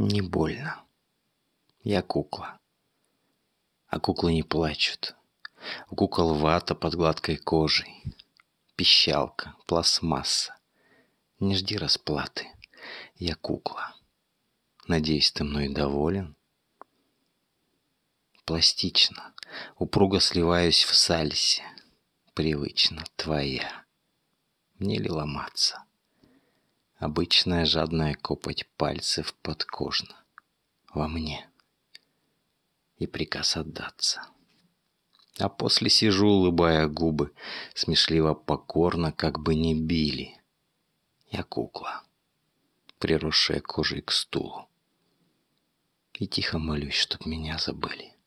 Не больно. Я кукла. А куклы не плачут. У кукол вата под гладкой кожей. Пищалка, пластмасса. Не жди расплаты. Я кукла. Надеюсь, ты мной доволен? Пластично, упруго сливаюсь в сальсе. Привычно, твоя. Мне ли ломаться? Обычная жадная копоть пальцев подкожно. Во мне. И приказ отдаться. А после сижу, улыбая губы, Смешливо покорно, как бы не били. Я кукла, приросшая кожей к стулу. И тихо молюсь, чтоб меня забыли.